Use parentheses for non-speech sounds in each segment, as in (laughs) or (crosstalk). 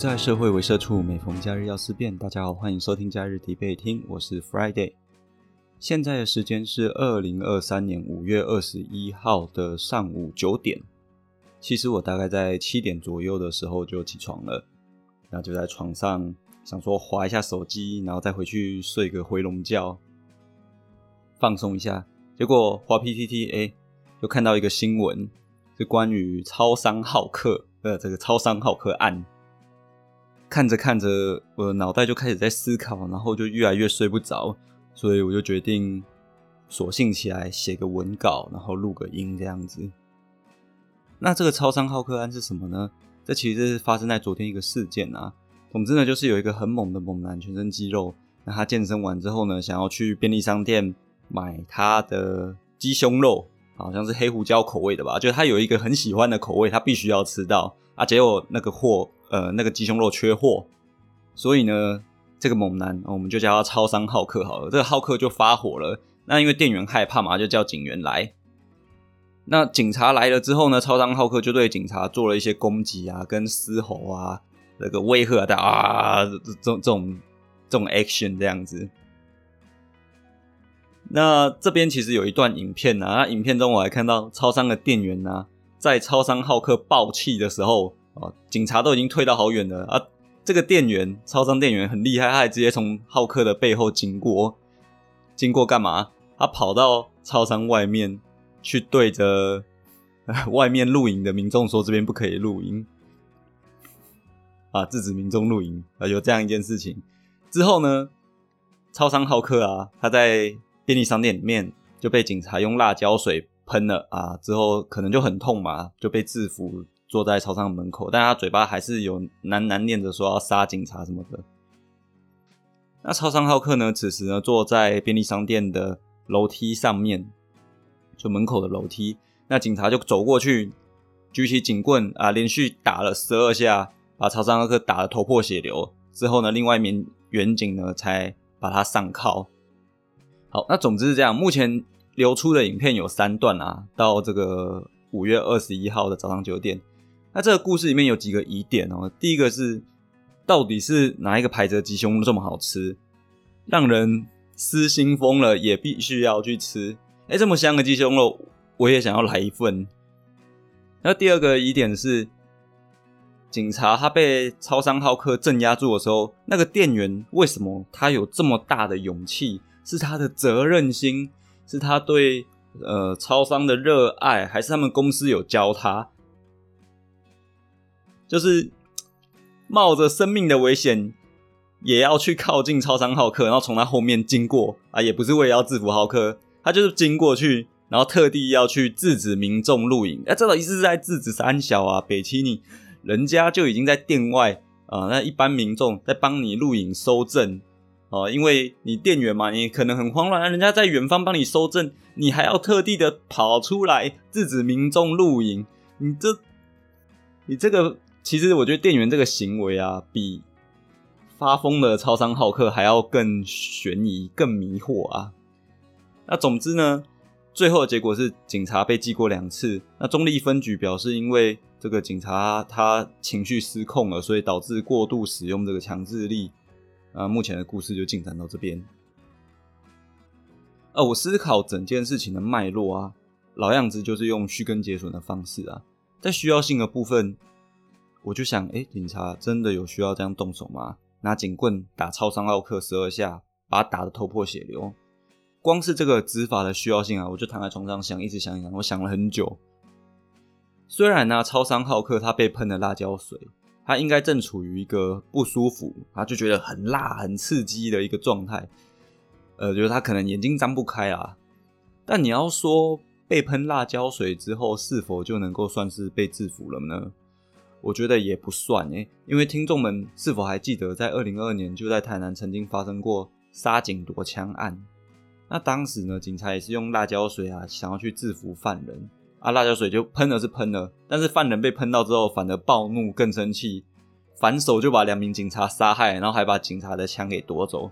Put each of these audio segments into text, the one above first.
在社会为社畜，每逢假日要思辨。大家好，欢迎收听假日提备听，我是 Friday。现在的时间是二零二三年五月二十一号的上午九点。其实我大概在七点左右的时候就起床了，然后就在床上想说划一下手机，然后再回去睡个回笼觉，放松一下。结果划 PTT，哎，又看到一个新闻，是关于超商好客的这个超商好客案。看着看着，我的脑袋就开始在思考，然后就越来越睡不着，所以我就决定索性起来写个文稿，然后录个音这样子。那这个超商好客案是什么呢？这其实是发生在昨天一个事件啊。总之呢，就是有一个很猛的猛男，全身肌肉。那他健身完之后呢，想要去便利商店买他的鸡胸肉，好像是黑胡椒口味的吧？就他有一个很喜欢的口味，他必须要吃到啊。结果那个货，呃，那个鸡胸肉缺货，所以呢，这个猛男，我们就叫他超商浩克好了。这个浩克就发火了。那因为店员害怕嘛，就叫警员来。那警察来了之后呢？超商浩克就对警察做了一些攻击啊，跟嘶吼啊，那个威吓的啊，这这这种这种 action 这样子。那这边其实有一段影片啊，那影片中我还看到超商的店员啊，在超商浩克爆气的时候啊，警察都已经退到好远了啊，这个店员超商店员很厉害，他还直接从浩克的背后经过，经过干嘛？他跑到超商外面。去对着外面露营的民众说：“这边不可以露营啊，制止民众露营啊。”有这样一件事情之后呢，超商好客啊，他在便利商店里面就被警察用辣椒水喷了啊，之后可能就很痛嘛，就被制服坐在超商门口，但他嘴巴还是有喃喃念着说要杀警察什么的。那超商好客呢，此时呢坐在便利商店的楼梯上面。就门口的楼梯，那警察就走过去，举起警棍啊，连续打了十二下，把超商浩克打得头破血流。之后呢，另外一名远警呢才把他上铐。好，那总之是这样。目前流出的影片有三段啊，到这个五月二十一号的早上九点。那这个故事里面有几个疑点哦。第一个是，到底是哪一个牌子的鸡胸肉这么好吃，让人失心疯了，也必须要去吃。哎，这么香的鸡胸肉，我也想要来一份。那第二个疑点是，警察他被超商好客镇压住的时候，那个店员为什么他有这么大的勇气？是他的责任心，是他对呃超商的热爱，还是他们公司有教他？就是冒着生命的危险也要去靠近超商好客，然后从他后面经过啊，也不是为了要制服浩克。他就是经过去，然后特地要去制止民众录影。哎，这到底是在制止三小啊？北七你人家就已经在店外啊，那一般民众在帮你录影收证哦，因为你店员嘛，你可能很慌乱，人家在远方帮你收证，你还要特地的跑出来制止民众录影。你这，你这个，其实我觉得店员这个行为啊，比发疯的超商好客还要更悬疑、更迷惑啊。那总之呢，最后的结果是警察被记过两次。那中立分局表示，因为这个警察他情绪失控了，所以导致过度使用这个强制力。啊，目前的故事就进展到这边。呃，我思考整件事情的脉络啊，老样子就是用虚根结损的方式啊，在需要性的部分，我就想，哎，警察真的有需要这样动手吗？拿警棍打超商奥克十二下，把他打得头破血流。光是这个执法的需要性啊，我就躺在床上想，一直想一想，我想了很久。虽然呢，超商好客他被喷了辣椒水，他应该正处于一个不舒服，他就觉得很辣、很刺激的一个状态。呃，就是他可能眼睛张不开啊。但你要说被喷辣椒水之后，是否就能够算是被制服了呢？我觉得也不算诶，因为听众们是否还记得，在二零二二年就在台南曾经发生过杀警夺枪案？那当时呢，警察也是用辣椒水啊，想要去制服犯人啊，辣椒水就喷了是喷了，但是犯人被喷到之后，反而暴怒更生气，反手就把两名警察杀害，然后还把警察的枪给夺走。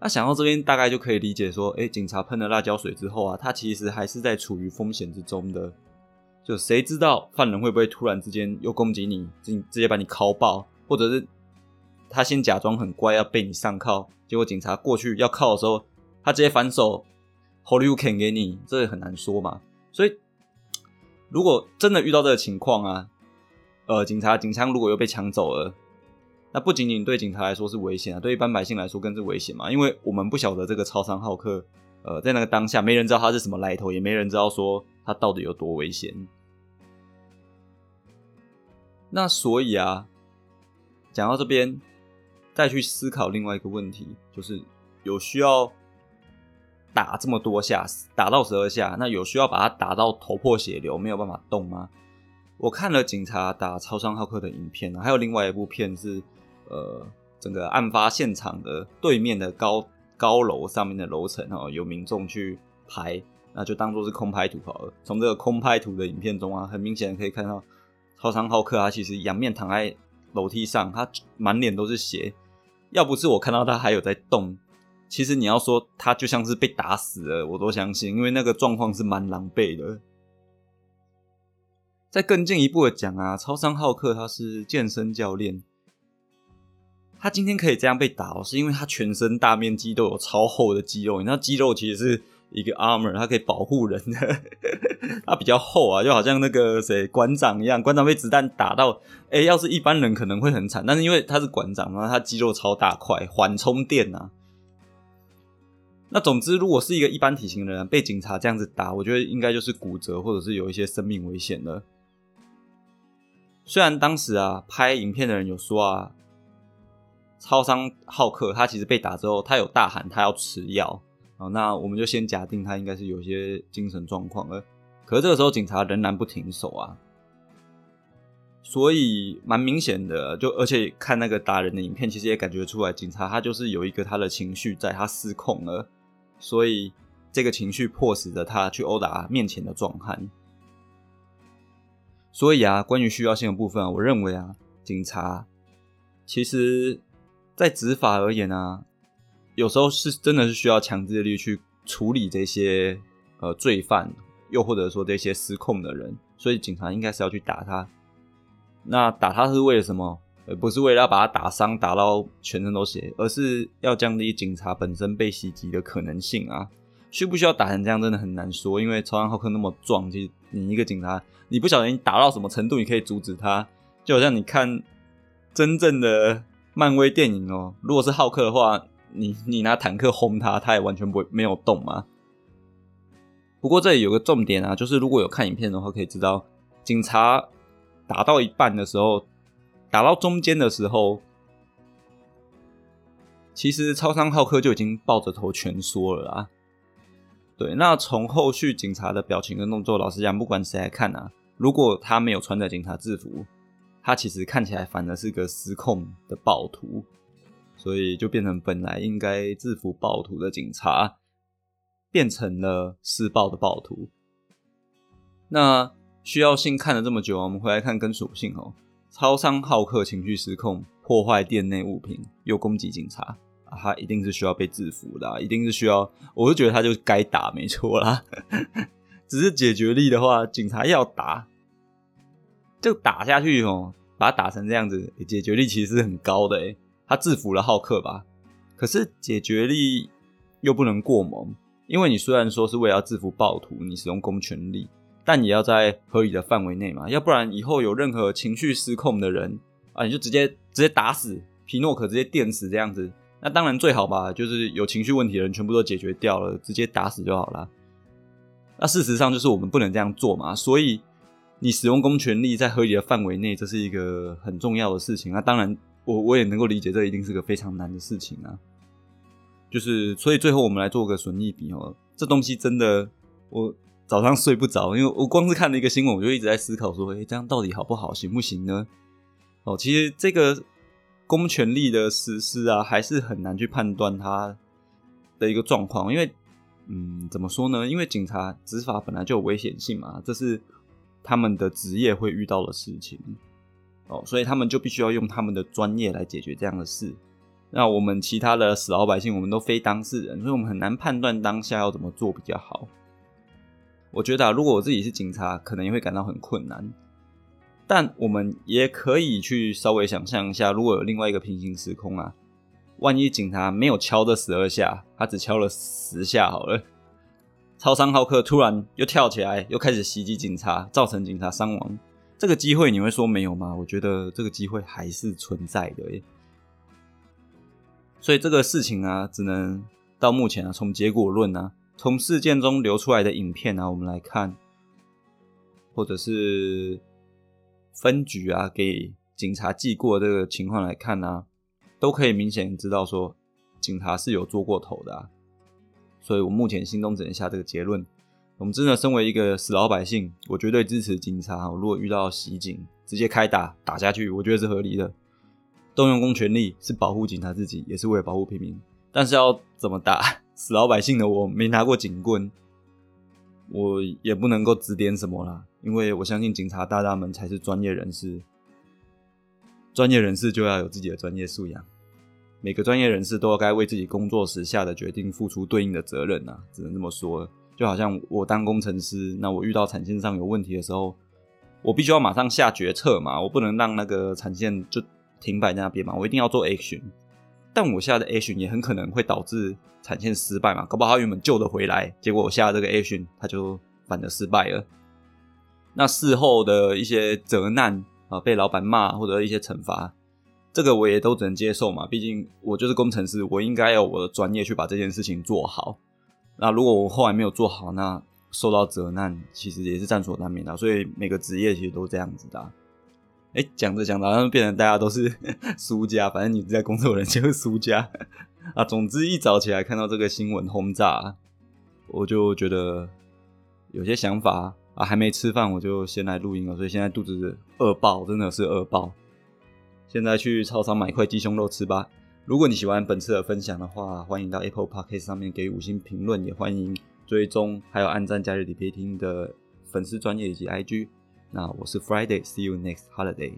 那想到这边，大概就可以理解说，哎，警察喷了辣椒水之后啊，他其实还是在处于风险之中的。就谁知道犯人会不会突然之间又攻击你，直直接把你敲爆或者是他先假装很乖要被你上铐，结果警察过去要铐的时候，他直接反手 hold you can 给你，这也很难说嘛。所以如果真的遇到这个情况啊，呃，警察警枪如果又被抢走了，那不仅仅对警察来说是危险啊，对一般百姓来说更是危险嘛，因为我们不晓得这个超商浩克，呃，在那个当下没人知道他是什么来头，也没人知道说他到底有多危险。那所以啊，讲到这边，再去思考另外一个问题，就是有需要打这么多下，打到十二下，那有需要把它打到头破血流，没有办法动吗？我看了警察打超商浩克的影片，还有另外一部片是，呃，整个案发现场的对面的高高楼上面的楼层哦，有民众去拍，那就当做是空拍图好了。从这个空拍图的影片中啊，很明显可以看到。超商浩克他其实仰面躺在楼梯上，他满脸都是血。要不是我看到他还有在动，其实你要说他就像是被打死了，我都相信，因为那个状况是蛮狼狈的。再更进一步的讲啊，超商浩克他是健身教练，他今天可以这样被打哦，是因为他全身大面积都有超厚的肌肉，你知道肌肉其实是。一个 armor，它可以保护人的，(laughs) 它比较厚啊，就好像那个谁馆长一样，馆长被子弹打到，哎，要是一般人可能会很惨，但是因为他是馆长嘛，他肌肉超大块，缓冲垫啊。那总之，如果是一个一般体型的人被警察这样子打，我觉得应该就是骨折或者是有一些生命危险了。虽然当时啊，拍影片的人有说啊，超商浩克他其实被打之后，他有大喊他要吃药。好，那我们就先假定他应该是有些精神状况了。可是这个时候警察仍然不停手啊，所以蛮明显的，就而且看那个打人的影片，其实也感觉出来，警察他就是有一个他的情绪在，他失控了，所以这个情绪迫使着他去殴打面前的壮汉。所以啊，关于需要性的部分，我认为啊，警察其实在执法而言啊。有时候是真的是需要强制力去处理这些呃罪犯，又或者说这些失控的人，所以警察应该是要去打他。那打他是为了什么？呃，不是为了要把他打伤，打到全身都血，而是要降低警察本身被袭击的可能性啊。需不需要打成这样，真的很难说。因为超人浩克那么壮，其实你一个警察，你不晓得你打到什么程度，你可以阻止他。就好像你看真正的漫威电影哦，如果是浩克的话。你你拿坦克轰他，他也完全不会没有动吗？不过这里有个重点啊，就是如果有看影片的话，可以知道，警察打到一半的时候，打到中间的时候，其实超商浩克就已经抱着头全缩了啦。对，那从后续警察的表情跟动作，老实讲，不管谁来看啊，如果他没有穿着警察制服，他其实看起来反而是个失控的暴徒。所以就变成本来应该制服暴徒的警察，变成了施暴的暴徒。那需要性看了这么久，我们回来看跟属性哦。超商好客情绪失控，破坏店内物品，又攻击警察，他一定是需要被制服的，一定是需要。我就觉得他就该打，没错啦。(laughs) 只是解决力的话，警察要打，就打下去哦，把他打成这样子，解决力其实是很高的诶他制服了浩克吧，可是解决力又不能过猛，因为你虽然说是为了制服暴徒，你使用公权力，但也要在合理的范围内嘛，要不然以后有任何情绪失控的人啊，你就直接直接打死皮诺可，直接电死这样子，那当然最好吧，就是有情绪问题的人全部都解决掉了，直接打死就好了。那事实上就是我们不能这样做嘛，所以你使用公权力在合理的范围内，这是一个很重要的事情。那当然。我我也能够理解，这一定是个非常难的事情啊。就是，所以最后我们来做个损益比哦。这东西真的，我早上睡不着，因为我光是看了一个新闻，我就一直在思考说，哎，这样到底好不好，行不行呢？哦，其实这个公权力的实施啊，还是很难去判断它的一个状况，因为，嗯，怎么说呢？因为警察执法本来就有危险性嘛，这是他们的职业会遇到的事情。哦，所以他们就必须要用他们的专业来解决这样的事。那我们其他的死老百姓，我们都非当事人，所以我们很难判断当下要怎么做比较好。我觉得，啊，如果我自己是警察，可能也会感到很困难。但我们也可以去稍微想象一下，如果有另外一个平行时空啊，万一警察没有敲这十二下，他只敲了十下好了，超商浩克突然又跳起来，又开始袭击警察，造成警察伤亡，这个机会你会说没有吗？我觉得这个机会还是存在的。所以这个事情啊，只能到目前啊，从结果论啊，从事件中流出来的影片啊，我们来看，或者是。分局啊，给警察记过这个情况来看呢，都可以明显知道说，警察是有做过头的啊。所以我目前心中只能下这个结论：，我们真的身为一个死老百姓，我绝对支持警察。如果遇到袭警，直接开打打下去，我觉得是合理的。动用公权力是保护警察自己，也是为了保护平民。但是要怎么打死老百姓的，我没拿过警棍。我也不能够指点什么啦，因为我相信警察大大们才是专业人士。专业人士就要有自己的专业素养，每个专业人士都要该为自己工作时下的决定付出对应的责任呐，只能这么说。就好像我当工程师，那我遇到产线上有问题的时候，我必须要马上下决策嘛，我不能让那个产线就停摆在那边嘛，我一定要做 action。但我下的 action 也很可能会导致产线失败嘛，搞不好原本救得回来，结果我下了这个 action 他就反而失败了。那事后的一些责难啊，被老板骂或者一些惩罚，这个我也都只能接受嘛，毕竟我就是工程师，我应该有我的专业去把这件事情做好。那如果我后来没有做好，那受到责难其实也是在所难免的，所以每个职业其实都这样子的。哎，讲着讲着，好像变成大家都是 (laughs) 输家。反正你在工作人就是输家 (laughs) 啊。总之，一早起来看到这个新闻轰炸，我就觉得有些想法啊。还没吃饭，我就先来录音了。所以现在肚子饿爆，真的是饿爆。现在去超商买块鸡胸肉吃吧。如果你喜欢本次的分享的话，欢迎到 Apple Podcast 上面给五星评论，也欢迎追踪还有按赞加入李培听的粉丝专业以及 IG。那我是 Friday，see you next holiday。